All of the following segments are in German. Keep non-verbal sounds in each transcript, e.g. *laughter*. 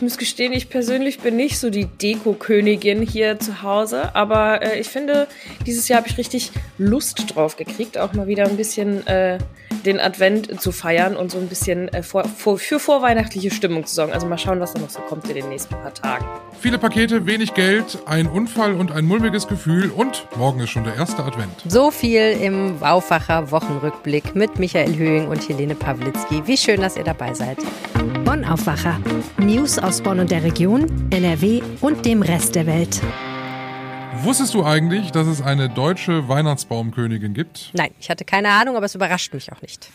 ich muss gestehen, ich persönlich bin nicht so die Deko-Königin hier zu Hause, aber äh, ich finde, dieses Jahr habe ich richtig Lust drauf gekriegt, auch mal wieder ein bisschen äh, den Advent zu feiern und so ein bisschen äh, vor, vor, für vorweihnachtliche Stimmung zu sorgen. Also mal schauen, was da noch so kommt in den nächsten paar Tagen. Viele Pakete, wenig Geld, ein Unfall und ein mulmiges Gefühl und morgen ist schon der erste Advent. So viel im Waufacher Wochenrückblick mit Michael Höhing und Helene Pawlitzki. Wie schön, dass ihr dabei seid. Bonn Aufwacher. News aus Bonn und der Region, NRW und dem Rest der Welt. Wusstest du eigentlich, dass es eine deutsche Weihnachtsbaumkönigin gibt? Nein, ich hatte keine Ahnung, aber es überrascht mich auch nicht.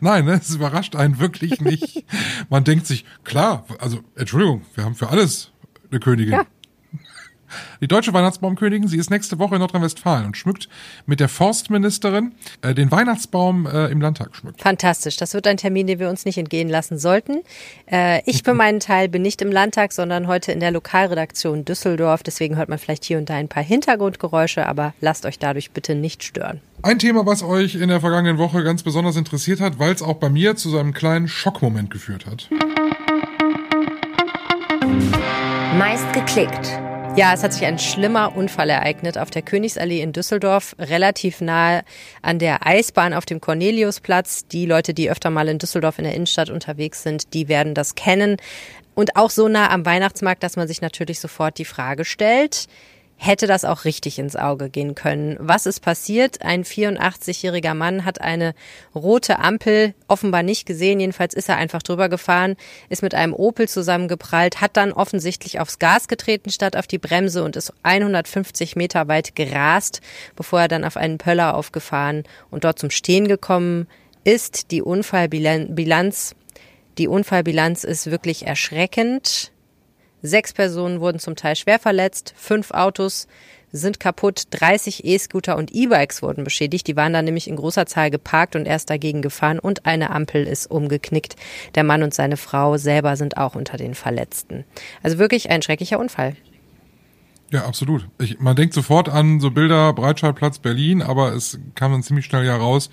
Nein, ne, es überrascht einen wirklich nicht. Man denkt sich, klar, also Entschuldigung, wir haben für alles eine Königin. Ja. Die deutsche Weihnachtsbaumkönigin, sie ist nächste Woche in Nordrhein-Westfalen und schmückt mit der Forstministerin äh, den Weihnachtsbaum äh, im Landtag schmückt. Fantastisch. Das wird ein Termin, den wir uns nicht entgehen lassen sollten. Äh, ich für meinen Teil bin nicht im Landtag, sondern heute in der Lokalredaktion Düsseldorf. Deswegen hört man vielleicht hier und da ein paar Hintergrundgeräusche, aber lasst euch dadurch bitte nicht stören. Ein Thema, was euch in der vergangenen Woche ganz besonders interessiert hat, weil es auch bei mir zu so einem kleinen Schockmoment geführt hat. Meist geklickt. Ja, es hat sich ein schlimmer Unfall ereignet auf der Königsallee in Düsseldorf, relativ nahe an der Eisbahn auf dem Corneliusplatz. Die Leute, die öfter mal in Düsseldorf in der Innenstadt unterwegs sind, die werden das kennen. Und auch so nah am Weihnachtsmarkt, dass man sich natürlich sofort die Frage stellt, hätte das auch richtig ins Auge gehen können. Was ist passiert? Ein 84-jähriger Mann hat eine rote Ampel offenbar nicht gesehen. Jedenfalls ist er einfach drüber gefahren, ist mit einem Opel zusammengeprallt, hat dann offensichtlich aufs Gas getreten statt auf die Bremse und ist 150 Meter weit gerast, bevor er dann auf einen Pöller aufgefahren und dort zum Stehen gekommen ist. Die Unfallbilanz, die Unfallbilanz ist wirklich erschreckend. Sechs Personen wurden zum Teil schwer verletzt, fünf Autos sind kaputt, 30 E-Scooter und E-Bikes wurden beschädigt. Die waren da nämlich in großer Zahl geparkt und erst dagegen gefahren und eine Ampel ist umgeknickt. Der Mann und seine Frau selber sind auch unter den Verletzten. Also wirklich ein schrecklicher Unfall. Ja, absolut. Ich, man denkt sofort an so Bilder Breitscheidplatz Berlin, aber es kam dann ziemlich schnell ja raus,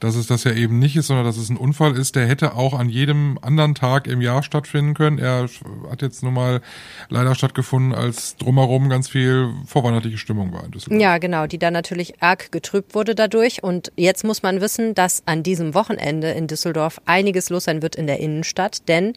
dass es das ja eben nicht ist, sondern dass es ein Unfall ist, der hätte auch an jedem anderen Tag im Jahr stattfinden können. Er hat jetzt nun mal leider stattgefunden, als drumherum ganz viel vorweihnachtliche Stimmung war in Düsseldorf. Ja, genau, die dann natürlich arg getrübt wurde dadurch. Und jetzt muss man wissen, dass an diesem Wochenende in Düsseldorf einiges los sein wird in der Innenstadt, denn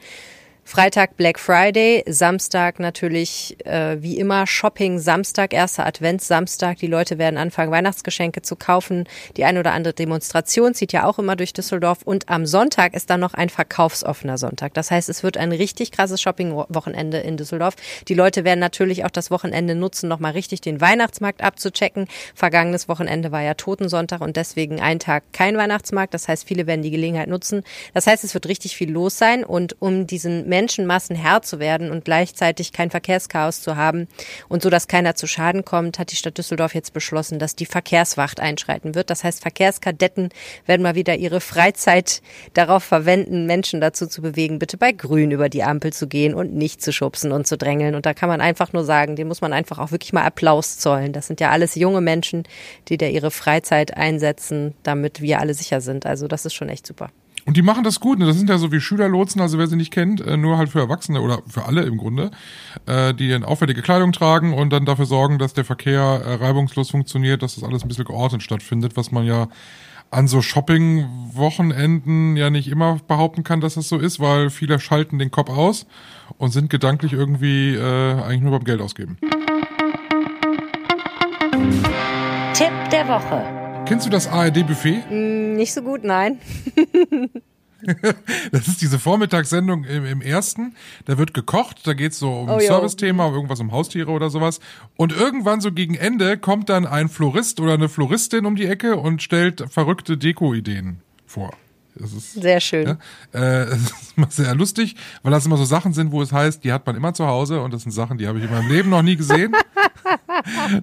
Freitag Black Friday, Samstag natürlich äh, wie immer Shopping, Samstag, erster Advents, Samstag. Die Leute werden anfangen, Weihnachtsgeschenke zu kaufen. Die eine oder andere Demonstration zieht ja auch immer durch Düsseldorf. Und am Sonntag ist dann noch ein verkaufsoffener Sonntag. Das heißt, es wird ein richtig krasses Shopping-Wochenende in Düsseldorf. Die Leute werden natürlich auch das Wochenende nutzen, nochmal richtig den Weihnachtsmarkt abzuchecken. Vergangenes Wochenende war ja Totensonntag und deswegen ein Tag kein Weihnachtsmarkt. Das heißt, viele werden die Gelegenheit nutzen. Das heißt, es wird richtig viel los sein. Und um diesen Menschenmassen Herr zu werden und gleichzeitig kein Verkehrschaos zu haben und so, dass keiner zu Schaden kommt, hat die Stadt Düsseldorf jetzt beschlossen, dass die Verkehrswacht einschreiten wird. Das heißt, Verkehrskadetten werden mal wieder ihre Freizeit darauf verwenden, Menschen dazu zu bewegen, bitte bei Grün über die Ampel zu gehen und nicht zu schubsen und zu drängeln. Und da kann man einfach nur sagen, dem muss man einfach auch wirklich mal Applaus zollen. Das sind ja alles junge Menschen, die da ihre Freizeit einsetzen, damit wir alle sicher sind. Also das ist schon echt super. Und die machen das gut, ne? Das sind ja so wie Schülerlotsen, also wer sie nicht kennt, äh, nur halt für Erwachsene oder für alle im Grunde, äh, die eine auffällige Kleidung tragen und dann dafür sorgen, dass der Verkehr äh, reibungslos funktioniert, dass das alles ein bisschen geordnet stattfindet, was man ja an so Shopping-Wochenenden ja nicht immer behaupten kann, dass das so ist, weil viele schalten den Kopf aus und sind gedanklich irgendwie äh, eigentlich nur beim Geld ausgeben. Tipp der Woche. Kennst du das ARD-Buffet? Mm, nicht so gut, nein. *laughs* das ist diese Vormittagssendung im, im, ersten. Da wird gekocht, da geht es so um oh, Service-Thema, um irgendwas um Haustiere oder sowas. Und irgendwann so gegen Ende kommt dann ein Florist oder eine Floristin um die Ecke und stellt verrückte Deko-Ideen vor. Das ist, sehr schön. Ja, äh, *laughs* das ist immer sehr lustig, weil das immer so Sachen sind, wo es heißt, die hat man immer zu Hause und das sind Sachen, die habe ich in meinem Leben noch nie gesehen. *laughs*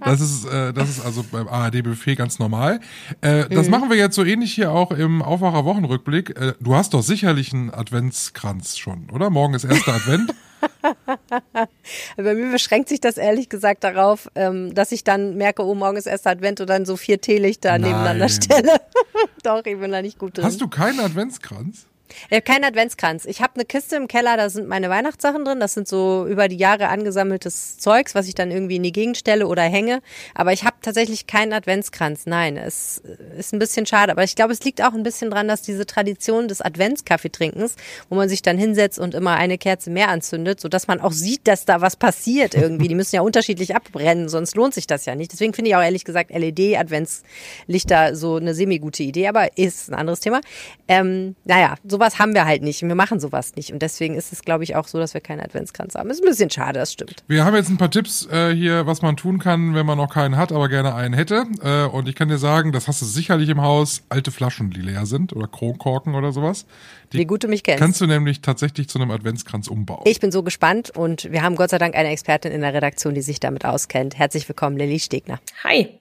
das ist, äh, das ist also beim ARD-Buffet ganz normal. Äh, das mhm. machen wir jetzt so ähnlich hier auch im Aufwacher-Wochenrückblick. Äh, du hast doch sicherlich einen Adventskranz schon, oder? Morgen ist erster Advent. *laughs* Bei mir beschränkt sich das ehrlich gesagt darauf, ähm, dass ich dann merke, oh, morgen ist erster Advent und dann so vier Teelichter Nein. nebeneinander stelle. *laughs* Doch, ich bin da nicht gut drin. Hast du keinen Adventskranz? Ich habe keinen Adventskranz. Ich habe eine Kiste im Keller, da sind meine Weihnachtssachen drin. Das sind so über die Jahre angesammeltes Zeugs, was ich dann irgendwie in die Gegend stelle oder hänge. Aber ich habe tatsächlich keinen Adventskranz. Nein, es ist ein bisschen schade. Aber ich glaube, es liegt auch ein bisschen dran, dass diese Tradition des Adventskaffeetrinkens, wo man sich dann hinsetzt und immer eine Kerze mehr anzündet, sodass man auch sieht, dass da was passiert irgendwie. Die müssen ja unterschiedlich abbrennen, sonst lohnt sich das ja nicht. Deswegen finde ich auch ehrlich gesagt LED-Adventslichter so eine semi-gute Idee, aber ist ein anderes Thema. Ähm, naja, sowas haben wir halt nicht. Wir machen sowas nicht. Und deswegen ist es, glaube ich, auch so, dass wir keinen Adventskranz haben. Ist ein bisschen schade, das stimmt. Wir haben jetzt ein paar Tipps äh, hier, was man tun kann, wenn man noch keinen hat, aber gerne einen hätte. Äh, und ich kann dir sagen, das hast du sicherlich im Haus, alte Flaschen, die leer sind oder Kronkorken oder sowas. Die Wie gut du mich kennst. Kannst du nämlich tatsächlich zu einem Adventskranz umbauen. Ich bin so gespannt und wir haben Gott sei Dank eine Expertin in der Redaktion, die sich damit auskennt. Herzlich willkommen, Lilly Stegner. Hi.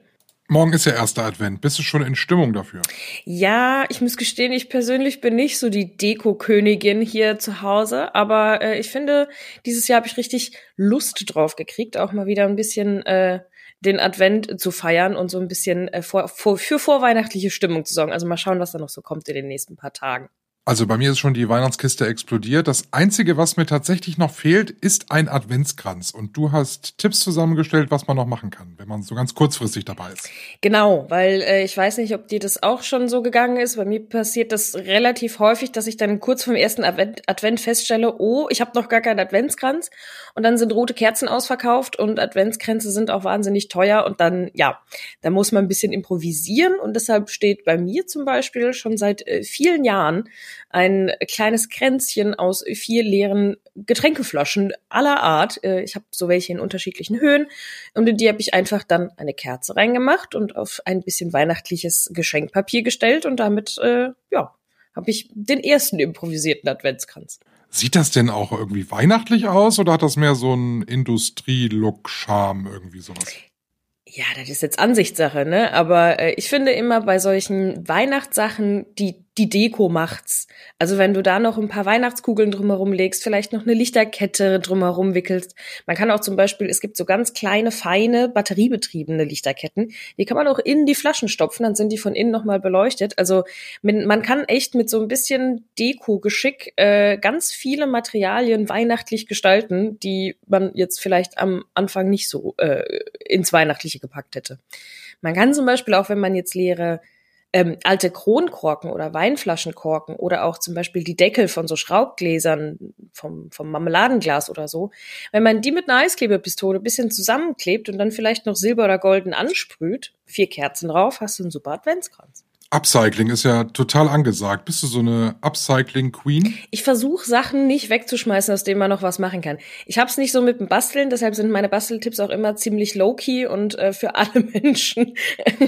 Morgen ist ja erster Advent. Bist du schon in Stimmung dafür? Ja, ich muss gestehen, ich persönlich bin nicht so die Deko-Königin hier zu Hause, aber äh, ich finde, dieses Jahr habe ich richtig Lust drauf gekriegt, auch mal wieder ein bisschen äh, den Advent zu feiern und so ein bisschen äh, vor, vor, für vorweihnachtliche Stimmung zu sorgen. Also mal schauen, was da noch so kommt in den nächsten paar Tagen. Also bei mir ist schon die Weihnachtskiste explodiert. Das Einzige, was mir tatsächlich noch fehlt, ist ein Adventskranz. Und du hast Tipps zusammengestellt, was man noch machen kann, wenn man so ganz kurzfristig dabei ist. Genau, weil äh, ich weiß nicht, ob dir das auch schon so gegangen ist. Bei mir passiert das relativ häufig, dass ich dann kurz vom ersten Advent, Advent feststelle, oh, ich habe noch gar keinen Adventskranz. Und dann sind rote Kerzen ausverkauft und Adventskränze sind auch wahnsinnig teuer. Und dann, ja, da muss man ein bisschen improvisieren. Und deshalb steht bei mir zum Beispiel schon seit äh, vielen Jahren ein kleines Kränzchen aus vier leeren Getränkeflaschen aller Art. Äh, ich habe so welche in unterschiedlichen Höhen und in die habe ich einfach dann eine Kerze reingemacht und auf ein bisschen weihnachtliches Geschenkpapier gestellt und damit äh, ja habe ich den ersten improvisierten Adventskranz. Sieht das denn auch irgendwie weihnachtlich aus oder hat das mehr so einen Industrie-Look-Charme irgendwie sowas? Ja, das ist jetzt Ansichtssache, ne? Aber äh, ich finde immer bei solchen Weihnachtssachen, die die Deko macht's. Also wenn du da noch ein paar Weihnachtskugeln drumherum legst, vielleicht noch eine Lichterkette drumherum wickelst. Man kann auch zum Beispiel, es gibt so ganz kleine, feine, batteriebetriebene Lichterketten. Die kann man auch in die Flaschen stopfen, dann sind die von innen nochmal beleuchtet. Also man kann echt mit so ein bisschen Deko-Geschick äh, ganz viele Materialien weihnachtlich gestalten, die man jetzt vielleicht am Anfang nicht so äh, ins Weihnachtliche gepackt hätte. Man kann zum Beispiel auch, wenn man jetzt leere ähm, alte Kronkorken oder Weinflaschenkorken oder auch zum Beispiel die Deckel von so Schraubgläsern vom, vom Marmeladenglas oder so, wenn man die mit einer Eisklebepistole bisschen zusammenklebt und dann vielleicht noch silber oder golden ansprüht, vier Kerzen drauf, hast du einen super Adventskranz. Upcycling ist ja total angesagt. Bist du so eine Upcycling-Queen? Ich versuche Sachen nicht wegzuschmeißen, aus denen man noch was machen kann. Ich hab's nicht so mit dem Basteln, deshalb sind meine Basteltipps auch immer ziemlich low-key und äh, für alle *laughs* Menschen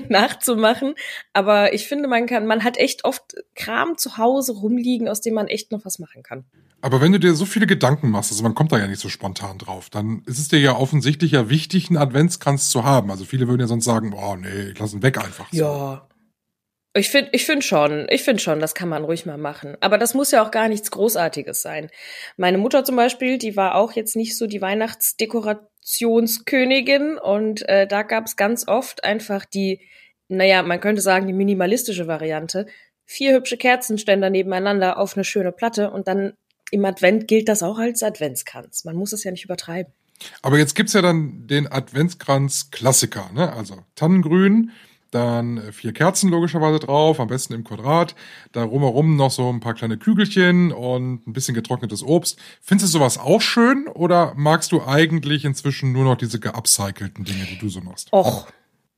nachzumachen. Aber ich finde, man kann, man hat echt oft Kram zu Hause rumliegen, aus dem man echt noch was machen kann. Aber wenn du dir so viele Gedanken machst, also man kommt da ja nicht so spontan drauf, dann ist es dir ja offensichtlich ja wichtig, einen Adventskranz zu haben. Also viele würden ja sonst sagen, oh nee, ich lass ihn weg einfach. So. Ja, ich finde ich find schon, ich finde schon, das kann man ruhig mal machen. Aber das muss ja auch gar nichts Großartiges sein. Meine Mutter zum Beispiel, die war auch jetzt nicht so die Weihnachtsdekorationskönigin und äh, da gab es ganz oft einfach die, naja, man könnte sagen, die minimalistische Variante. Vier hübsche Kerzenständer nebeneinander auf eine schöne Platte und dann im Advent gilt das auch als Adventskranz. Man muss es ja nicht übertreiben. Aber jetzt gibt's ja dann den Adventskranz-Klassiker, ne? Also Tannengrün, dann vier Kerzen logischerweise drauf, am besten im Quadrat, da rumherum noch so ein paar kleine Kügelchen und ein bisschen getrocknetes Obst. Findest du sowas auch schön oder magst du eigentlich inzwischen nur noch diese geupcycelten Dinge, die du so machst? Och,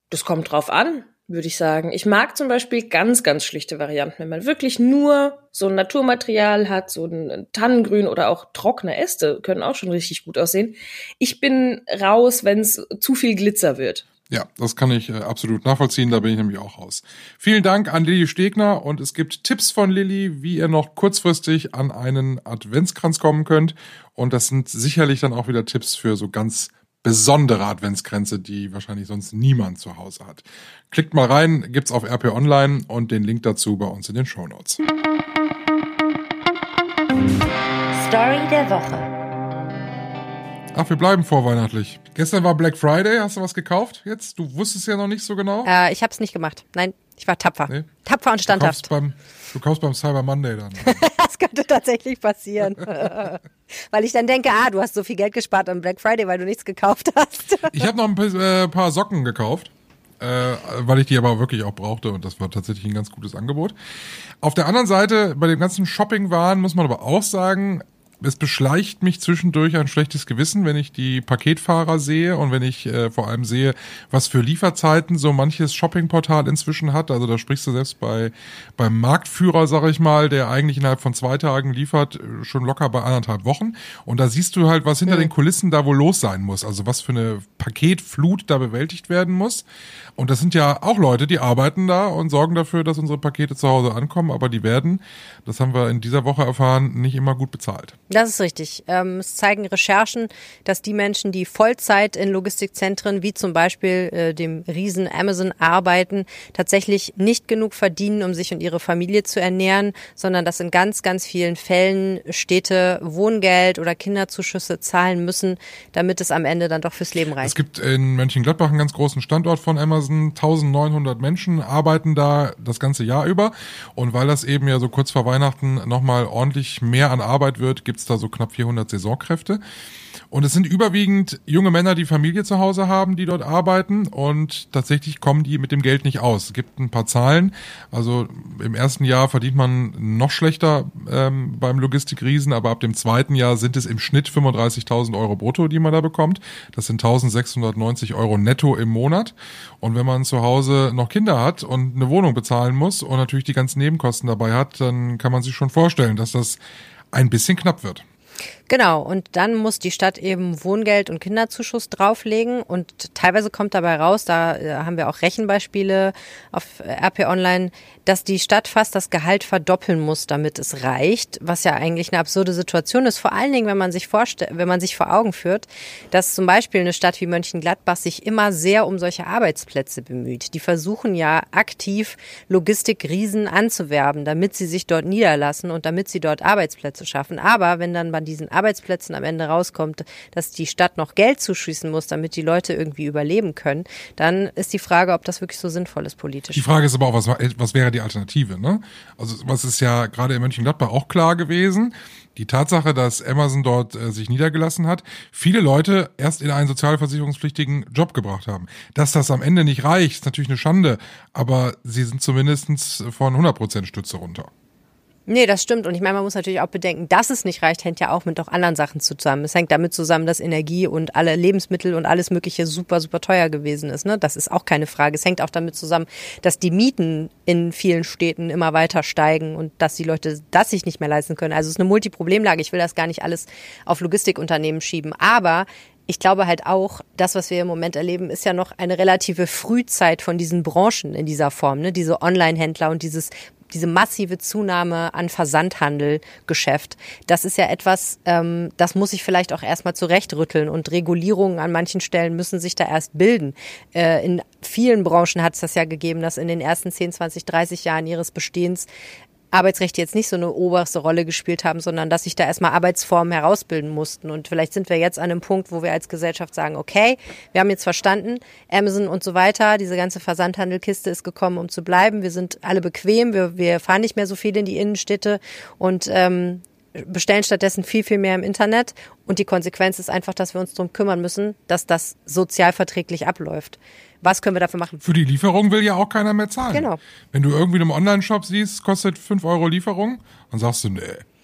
das kommt drauf an, würde ich sagen. Ich mag zum Beispiel ganz, ganz schlichte Varianten, wenn man wirklich nur so ein Naturmaterial hat, so ein Tannengrün oder auch trockene Äste können auch schon richtig gut aussehen. Ich bin raus, wenn es zu viel Glitzer wird. Ja, das kann ich äh, absolut nachvollziehen, da bin ich nämlich auch raus. Vielen Dank an Lilly Stegner und es gibt Tipps von Lilly, wie ihr noch kurzfristig an einen Adventskranz kommen könnt. Und das sind sicherlich dann auch wieder Tipps für so ganz besondere Adventskränze, die wahrscheinlich sonst niemand zu Hause hat. Klickt mal rein, gibt's auf RP Online und den Link dazu bei uns in den Show Notes. Story der Woche. Ach, wir bleiben vorweihnachtlich. Gestern war Black Friday. Hast du was gekauft jetzt? Du wusstest ja noch nicht so genau. Äh, ich habe es nicht gemacht. Nein. Ich war tapfer. Nee? Tapfer und Du kaufst, standhaft. beim, du kaufst beim Cyber Monday dann. *laughs* Das könnte tatsächlich passieren. *laughs* weil ich dann denke, ah, du hast so viel Geld gespart am Black Friday, weil du nichts gekauft hast. *laughs* Ich habe noch ein paar, äh, paar Socken gekauft, äh, weil ich die aber wirklich auch brauchte und das war tatsächlich ein ganz gutes Angebot. Auf der anderen Seite, bei dem ganzen Shopping-Waren muss man aber auch sagen, es beschleicht mich zwischendurch ein schlechtes Gewissen, wenn ich die Paketfahrer sehe und wenn ich äh, vor allem sehe, was für Lieferzeiten so manches Shoppingportal inzwischen hat. Also da sprichst du selbst bei beim Marktführer, sag ich mal, der eigentlich innerhalb von zwei Tagen liefert, äh, schon locker bei anderthalb Wochen. Und da siehst du halt, was hinter den Kulissen da wohl los sein muss. Also was für eine Paketflut da bewältigt werden muss. Und das sind ja auch Leute, die arbeiten da und sorgen dafür, dass unsere Pakete zu Hause ankommen. Aber die werden, das haben wir in dieser Woche erfahren, nicht immer gut bezahlt. Das ist richtig. Ähm, es zeigen Recherchen, dass die Menschen, die Vollzeit in Logistikzentren wie zum Beispiel äh, dem Riesen Amazon arbeiten, tatsächlich nicht genug verdienen, um sich und ihre Familie zu ernähren, sondern dass in ganz, ganz vielen Fällen Städte Wohngeld oder Kinderzuschüsse zahlen müssen, damit es am Ende dann doch fürs Leben Es reicht. gibt in Mönchengladbach einen ganz großen Standort von Amazon. 1900 Menschen arbeiten da das ganze Jahr über. Und weil das eben ja so kurz vor Weihnachten nochmal ordentlich mehr an Arbeit wird, gibt's da so knapp 400 Saisonkräfte. Und es sind überwiegend junge Männer, die Familie zu Hause haben, die dort arbeiten. Und tatsächlich kommen die mit dem Geld nicht aus. Es gibt ein paar Zahlen. Also im ersten Jahr verdient man noch schlechter ähm, beim Logistikriesen, aber ab dem zweiten Jahr sind es im Schnitt 35.000 Euro brutto, die man da bekommt. Das sind 1.690 Euro netto im Monat. Und wenn man zu Hause noch Kinder hat und eine Wohnung bezahlen muss und natürlich die ganzen Nebenkosten dabei hat, dann kann man sich schon vorstellen, dass das ein bisschen knapp wird. Genau, und dann muss die Stadt eben Wohngeld und Kinderzuschuss drauflegen und teilweise kommt dabei raus, da äh, haben wir auch Rechenbeispiele auf äh, RP Online, dass die Stadt fast das Gehalt verdoppeln muss, damit es reicht, was ja eigentlich eine absurde Situation ist, vor allen Dingen, wenn man sich vorstellt, wenn man sich vor Augen führt, dass zum Beispiel eine Stadt wie Mönchengladbach sich immer sehr um solche Arbeitsplätze bemüht. Die versuchen ja aktiv Logistikriesen anzuwerben, damit sie sich dort niederlassen und damit sie dort Arbeitsplätze schaffen. Aber wenn dann bei diesen Arbeitsplätzen am Ende rauskommt, dass die Stadt noch Geld zuschießen muss, damit die Leute irgendwie überleben können, dann ist die Frage, ob das wirklich so sinnvoll ist politisch. Die Frage ist aber auch, was, was wäre die Alternative? Ne? Also was ist ja gerade in Mönchengladbach auch klar gewesen, die Tatsache, dass Amazon dort äh, sich niedergelassen hat, viele Leute erst in einen sozialversicherungspflichtigen Job gebracht haben. Dass das am Ende nicht reicht, ist natürlich eine Schande, aber sie sind zumindestens von 100% Stütze runter. Nee, das stimmt. Und ich meine, man muss natürlich auch bedenken, dass es nicht reicht, hängt ja auch mit auch anderen Sachen zusammen. Es hängt damit zusammen, dass Energie und alle Lebensmittel und alles Mögliche super, super teuer gewesen ist. Ne? Das ist auch keine Frage. Es hängt auch damit zusammen, dass die Mieten in vielen Städten immer weiter steigen und dass die Leute das sich nicht mehr leisten können. Also es ist eine Multiproblemlage. Ich will das gar nicht alles auf Logistikunternehmen schieben. Aber ich glaube halt auch, das, was wir im Moment erleben, ist ja noch eine relative Frühzeit von diesen Branchen in dieser Form, ne? Diese Online-Händler und dieses diese massive Zunahme an Versandhandelgeschäft, das ist ja etwas, ähm, das muss sich vielleicht auch erstmal zurechtrütteln und Regulierungen an manchen Stellen müssen sich da erst bilden. Äh, in vielen Branchen hat es das ja gegeben, dass in den ersten 10, 20, 30 Jahren ihres Bestehens Arbeitsrechte jetzt nicht so eine oberste Rolle gespielt haben, sondern dass sich da erstmal Arbeitsformen herausbilden mussten. Und vielleicht sind wir jetzt an einem Punkt, wo wir als Gesellschaft sagen, okay, wir haben jetzt verstanden, Amazon und so weiter, diese ganze Versandhandelkiste ist gekommen, um zu bleiben. Wir sind alle bequem, wir, wir fahren nicht mehr so viel in die Innenstädte und ähm, bestellen stattdessen viel, viel mehr im Internet. Und die Konsequenz ist einfach, dass wir uns darum kümmern müssen, dass das sozialverträglich abläuft. Was können wir dafür machen? Für die Lieferung will ja auch keiner mehr zahlen. Genau. Wenn du irgendwie in einem Online-Shop siehst, kostet 5 Euro Lieferung, dann sagst du, nee,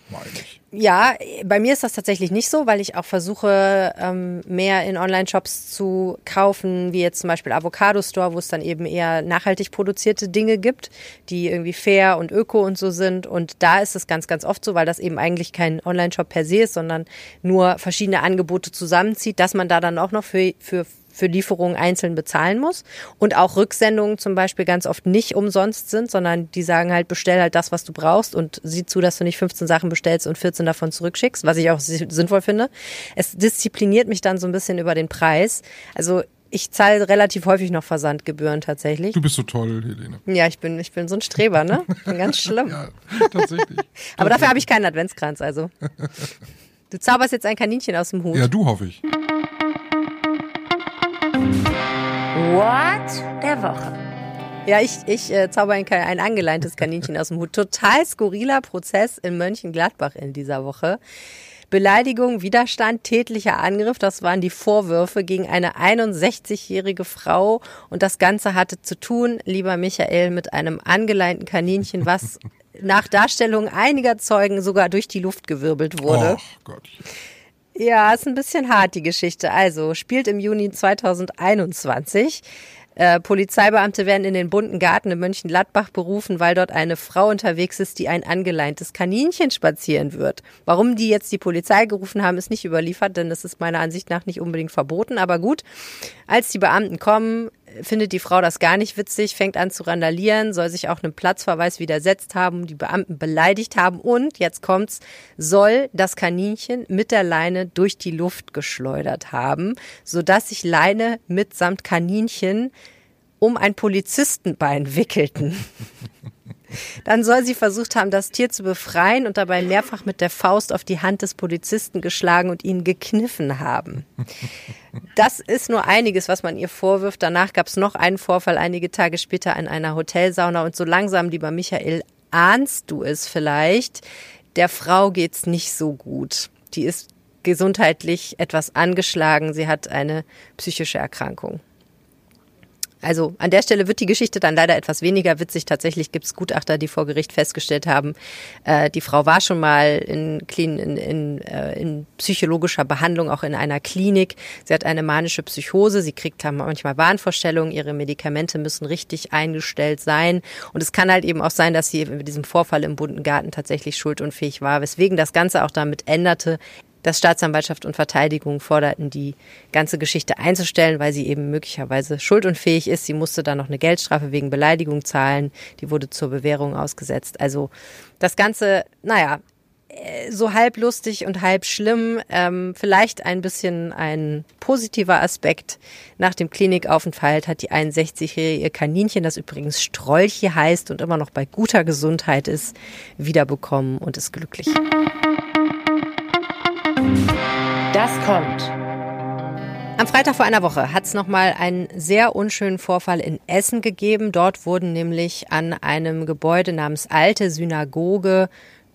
meine ich. Ja, bei mir ist das tatsächlich nicht so, weil ich auch versuche, ähm, mehr in Online-Shops zu kaufen, wie jetzt zum Beispiel Avocado Store, wo es dann eben eher nachhaltig produzierte Dinge gibt, die irgendwie fair und öko und so sind. Und da ist es ganz, ganz oft so, weil das eben eigentlich kein Online-Shop per se ist, sondern nur verschiedene Angebote zusammenzieht, dass man da dann auch noch für, für für Lieferungen einzeln bezahlen muss und auch Rücksendungen zum Beispiel ganz oft nicht umsonst sind, sondern die sagen halt, bestell halt das, was du brauchst und sieh zu, dass du nicht 15 Sachen bestellst und 14 davon zurückschickst, was ich auch sinnvoll finde. Es diszipliniert mich dann so ein bisschen über den Preis. Also ich zahle relativ häufig noch Versandgebühren tatsächlich. Du bist so toll, Helene. Ja, ich bin, ich bin so ein Streber, ne? Ich bin ganz schlimm. *laughs* Ja, tatsächlich. *laughs* Aber dafür habe ich keinen Adventskranz, also. *laughs* Du zauberst jetzt ein Kaninchen aus dem Hut. Ja, du hoffe ich. What der Woche. Ja, ich, ich äh, zauber ein, ein angeleintes Kaninchen aus dem Hut. Total skurriler Prozess in Mönchengladbach in dieser Woche. Beleidigung, Widerstand, tätlicher Angriff, das waren die Vorwürfe gegen eine 61-jährige Frau. Und das Ganze hatte zu tun, lieber Michael, mit einem angeleinten Kaninchen, was *laughs* nach Darstellung einiger Zeugen sogar durch die Luft gewirbelt wurde. Oh Gott. Ja, ist ein bisschen hart, die Geschichte. Also, spielt im Juni 2021. Äh, Polizeibeamte werden in den bunten Garten in Mönchengladbach berufen, weil dort eine Frau unterwegs ist, die ein angeleintes Kaninchen spazieren wird. Warum die jetzt die Polizei gerufen haben, ist nicht überliefert, denn das ist meiner Ansicht nach nicht unbedingt verboten. Aber gut, als die Beamten kommen, findet die Frau das gar nicht witzig, fängt an zu randalieren, soll sich auch einem Platzverweis widersetzt haben, die Beamten beleidigt haben und, jetzt kommt's, soll das Kaninchen mit der Leine durch die Luft geschleudert haben, sodass sich Leine mitsamt Kaninchen um ein Polizistenbein wickelten. *laughs* Dann soll sie versucht haben, das Tier zu befreien und dabei mehrfach mit der Faust auf die Hand des Polizisten geschlagen und ihn gekniffen haben. Das ist nur einiges, was man ihr vorwirft. Danach gab es noch einen Vorfall einige Tage später in einer Hotelsauna und so langsam, lieber Michael, ahnst du es vielleicht? Der Frau geht's nicht so gut. Die ist gesundheitlich etwas angeschlagen. Sie hat eine psychische Erkrankung. Also an der Stelle wird die Geschichte dann leider etwas weniger witzig. Tatsächlich gibt es Gutachter, die vor Gericht festgestellt haben, äh, die Frau war schon mal in, in, in, äh, in psychologischer Behandlung, auch in einer Klinik. Sie hat eine manische Psychose, sie kriegt manchmal Wahnvorstellungen, ihre Medikamente müssen richtig eingestellt sein. Und es kann halt eben auch sein, dass sie mit diesem Vorfall im bunten Garten tatsächlich schuldunfähig war, weswegen das Ganze auch damit änderte, dass Staatsanwaltschaft und Verteidigung forderten, die ganze Geschichte einzustellen, weil sie eben möglicherweise schuldunfähig ist. Sie musste dann noch eine Geldstrafe wegen Beleidigung zahlen. Die wurde zur Bewährung ausgesetzt. Also das Ganze, naja, äh, so halb lustig und halb schlimm. Ähm, vielleicht ein bisschen ein positiver Aspekt. Nach dem Klinikaufenthalt hat die 61-jährige ihr Kaninchen, das übrigens Strolche heißt und immer noch bei guter Gesundheit ist, wiederbekommen und ist glücklich. Kommt. Am Freitag vor einer Woche hat es nochmal einen sehr unschönen Vorfall in Essen gegeben. Dort wurden nämlich an einem Gebäude namens Alte Synagoge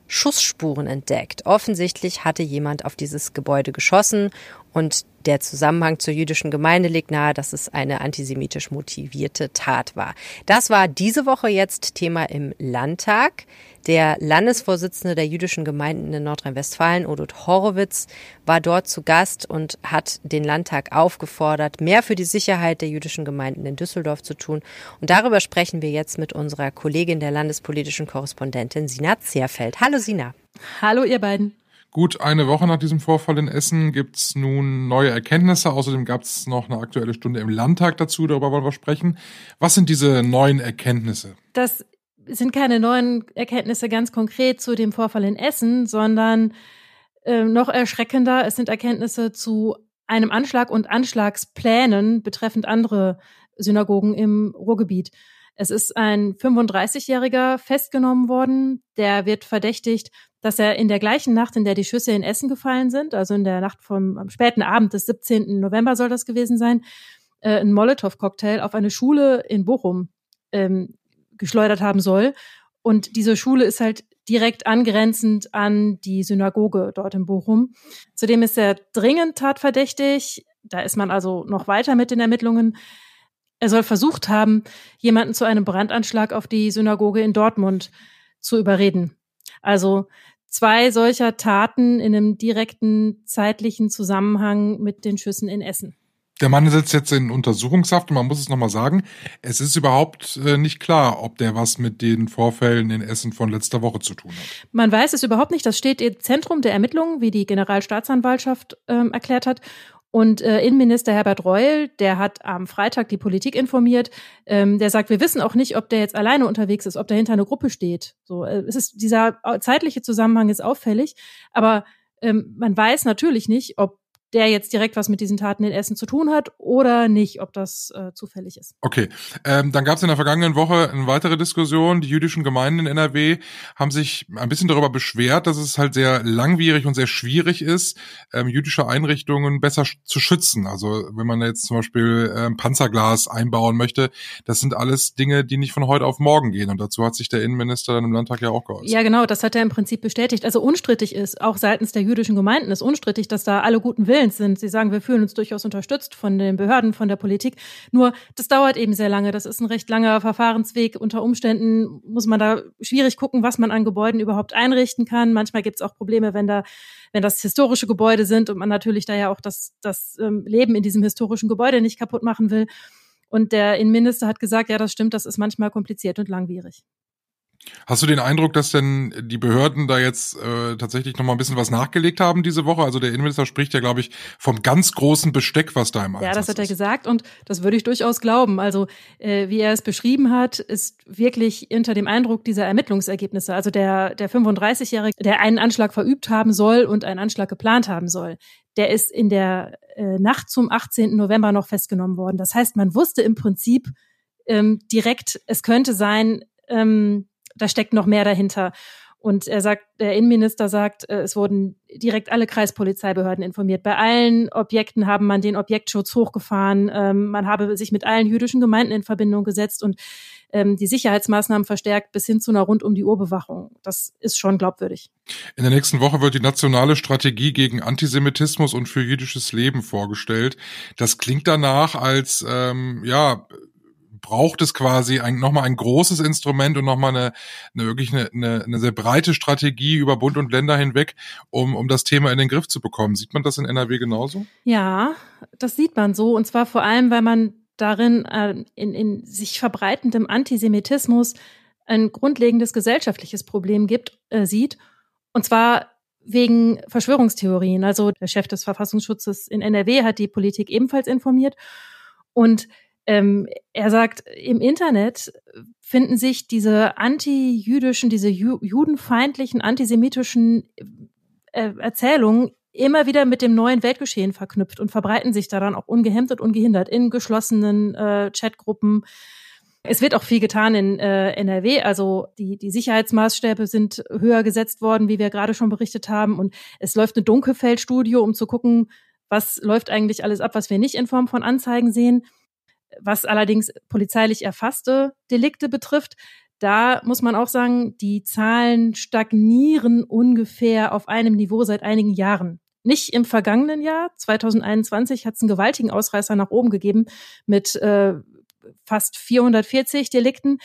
Schussspuren entdeckt. Offensichtlich hatte jemand auf dieses Gebäude geschossen und der Zusammenhang zur jüdischen Gemeinde liegt nahe, dass es eine antisemitisch motivierte Tat war. Das war diese Woche jetzt Thema im Landtag. Der Landesvorsitzende der jüdischen Gemeinden in Nordrhein-Westfalen, Odot Horowitz, war dort zu Gast und hat den Landtag aufgefordert, mehr für die Sicherheit der jüdischen Gemeinden in Düsseldorf zu tun. Und darüber sprechen wir jetzt mit unserer Kollegin der landespolitischen Korrespondentin Sina Zerfeld. Hallo Sina. Hallo ihr beiden. Gut eine Woche nach diesem Vorfall in Essen gibt's nun neue Erkenntnisse. Außerdem gab's noch eine aktuelle Stunde im Landtag dazu. Darüber wollen wir sprechen. Was sind diese neuen Erkenntnisse? Das sind keine neuen Erkenntnisse ganz konkret zu dem Vorfall in Essen, sondern äh, noch erschreckender, es sind Erkenntnisse zu einem Anschlag und Anschlagsplänen betreffend andere Synagogen im Ruhrgebiet. Es ist ein 35-Jähriger festgenommen worden, der wird verdächtigt, dass er in der gleichen Nacht, in der die Schüsse in Essen gefallen sind, also in der Nacht vom am späten Abend des 17. November soll das gewesen sein, äh, ein Molotow-Cocktail auf eine Schule in Bochum ähm, geschleudert haben soll. Und diese Schule ist halt direkt angrenzend an die Synagoge dort in Bochum. Zudem ist er dringend tatverdächtig. Da ist man also noch weiter mit den Ermittlungen. Er soll versucht haben, jemanden zu einem Brandanschlag auf die Synagoge in Dortmund zu überreden. Also zwei solcher Taten in einem direkten zeitlichen Zusammenhang mit den Schüssen in Essen. Der Mann sitzt jetzt in Untersuchungshaft und man muss es nochmal sagen, es ist überhaupt äh, nicht klar, ob der was mit den Vorfällen in Essen von letzter Woche zu tun hat. Man weiß es überhaupt nicht. Das steht im Zentrum der Ermittlungen, wie die Generalstaatsanwaltschaft ähm, erklärt hat. Und äh, Innenminister Herbert Reul, der hat am Freitag die Politik informiert, ähm, der sagt, wir wissen auch nicht, ob der jetzt alleine unterwegs ist, ob dahinter eine Gruppe steht. So, äh, es ist dieser zeitliche Zusammenhang ist auffällig, aber ähm, man weiß natürlich nicht, ob der jetzt direkt was mit diesen Taten in Essen zu tun hat oder nicht, ob das äh, zufällig ist. Okay, ähm, dann gab es in der vergangenen Woche eine weitere Diskussion. Die jüdischen Gemeinden in NRW haben sich ein bisschen darüber beschwert, dass es halt sehr langwierig und sehr schwierig ist, ähm, jüdische Einrichtungen besser zu schützen. Also wenn man jetzt zum Beispiel ähm, Panzerglas einbauen möchte, das sind alles Dinge, die nicht von heute auf morgen gehen. Und dazu hat sich der Innenminister dann im Landtag ja auch geäußert. Ja, genau, das hat er im Prinzip bestätigt. Also unstrittig ist, auch seitens der jüdischen Gemeinden ist unstrittig, dass da alle guten Willens sind. Sie sagen, wir fühlen uns durchaus unterstützt von den Behörden, von der Politik. Nur, das dauert eben sehr lange. Das ist ein recht langer Verfahrensweg. Unter Umständen muss man da schwierig gucken, was man an Gebäuden überhaupt einrichten kann. Manchmal gibt es auch Probleme, wenn da wenn das historische Gebäude sind und man natürlich da ja auch das, das ähm, Leben in diesem historischen Gebäude nicht kaputt machen will. Und der Innenminister hat gesagt, ja, das stimmt, das ist manchmal kompliziert und langwierig. Hast du den Eindruck, dass denn die Behörden da jetzt äh, tatsächlich noch mal ein bisschen was nachgelegt haben diese Woche? Also der Innenminister spricht ja, glaube ich, vom ganz großen Besteck, was da im Einsatz Ja, das hat er ist. gesagt und das würde ich durchaus glauben. Also äh, wie er es beschrieben hat, ist wirklich unter dem Eindruck dieser Ermittlungsergebnisse. Also der, der 35-Jährige, der einen Anschlag verübt haben soll und einen Anschlag geplant haben soll, der ist in der äh, Nacht zum 18. November noch festgenommen worden. Das heißt, man wusste im Prinzip ähm, direkt, es könnte sein, ähm, da steckt noch mehr dahinter. Und er sagt, der Innenminister sagt, äh, es wurden direkt alle Kreispolizeibehörden informiert. Bei allen Objekten haben man den Objektschutz hochgefahren. Ähm, man habe sich mit allen jüdischen Gemeinden in Verbindung gesetzt und ähm, die Sicherheitsmaßnahmen verstärkt bis hin zu einer rund um die Uhr Bewachung. Das ist schon glaubwürdig. In der nächsten Woche wird die nationale Strategie gegen Antisemitismus und für jüdisches Leben vorgestellt. Das klingt danach, als ähm, ja braucht es quasi ein, nochmal ein großes Instrument und nochmal eine, eine wirklich eine, eine, eine sehr breite Strategie über Bund und Länder hinweg, um, um das Thema in den Griff zu bekommen. Sieht man das in NRW genauso? Ja, das sieht man so. Und zwar vor allem, weil man darin äh, in, in sich verbreitendem Antisemitismus ein grundlegendes gesellschaftliches Problem gibt, äh, sieht. Und zwar wegen Verschwörungstheorien. Also der Chef des Verfassungsschutzes in NRW hat die Politik ebenfalls informiert. Und ähm, er sagt, im Internet finden sich diese anti-jüdischen, diese ju judenfeindlichen, antisemitischen äh, Erzählungen immer wieder mit dem neuen Weltgeschehen verknüpft und verbreiten sich daran auch ungehemmt und ungehindert in geschlossenen äh, Chatgruppen. Es wird auch viel getan in äh, NRW, also die, die Sicherheitsmaßstäbe sind höher gesetzt worden, wie wir gerade schon berichtet haben. Und es läuft eine Dunkelfeldstudie, um zu gucken, was läuft eigentlich alles ab, was wir nicht in Form von Anzeigen sehen. Was allerdings polizeilich erfasste Delikte betrifft, da muss man auch sagen, die Zahlen stagnieren ungefähr auf einem Niveau seit einigen Jahren. Nicht im vergangenen Jahr, 2021, hat es einen gewaltigen Ausreißer nach oben gegeben mit äh, fast 440 Delikten.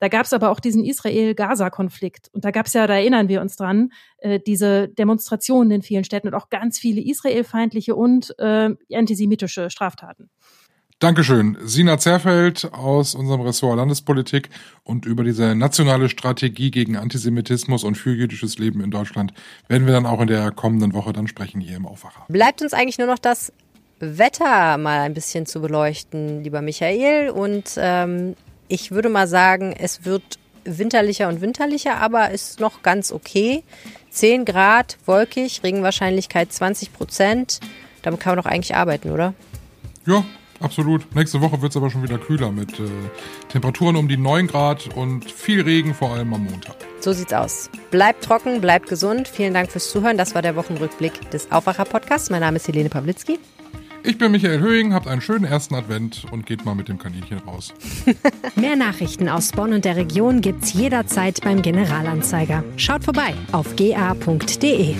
Da gab es aber auch diesen Israel-Gaza-Konflikt. Und da gab es ja, da erinnern wir uns dran, äh, diese Demonstrationen in vielen Städten und auch ganz viele israelfeindliche und äh, antisemitische Straftaten. Dankeschön. Sina Zerfeld aus unserem Ressort Landespolitik und über diese nationale Strategie gegen Antisemitismus und für jüdisches Leben in Deutschland werden wir dann auch in der kommenden Woche dann sprechen hier im Aufwacher. Bleibt uns eigentlich nur noch das Wetter mal ein bisschen zu beleuchten, lieber Michael. Und ähm, ich würde mal sagen, es wird winterlicher und winterlicher, aber ist noch ganz okay. 10 Grad, wolkig, Regenwahrscheinlichkeit 20 Prozent. Damit kann man doch eigentlich arbeiten, oder? Ja, absolut. Nächste Woche wird es aber schon wieder kühler mit äh, Temperaturen um die 9 Grad und viel Regen, vor allem am Montag. So sieht's aus. Bleibt trocken, bleibt gesund. Vielen Dank fürs Zuhören. Das war der Wochenrückblick des Aufwacher-Podcasts. Mein Name ist Helene Pawlitzki. Ich bin Michael Höhing, habt einen schönen ersten Advent und geht mal mit dem Kaninchen raus. *laughs* Mehr Nachrichten aus Bonn und der Region gibt's jederzeit beim Generalanzeiger. Schaut vorbei auf ga.de.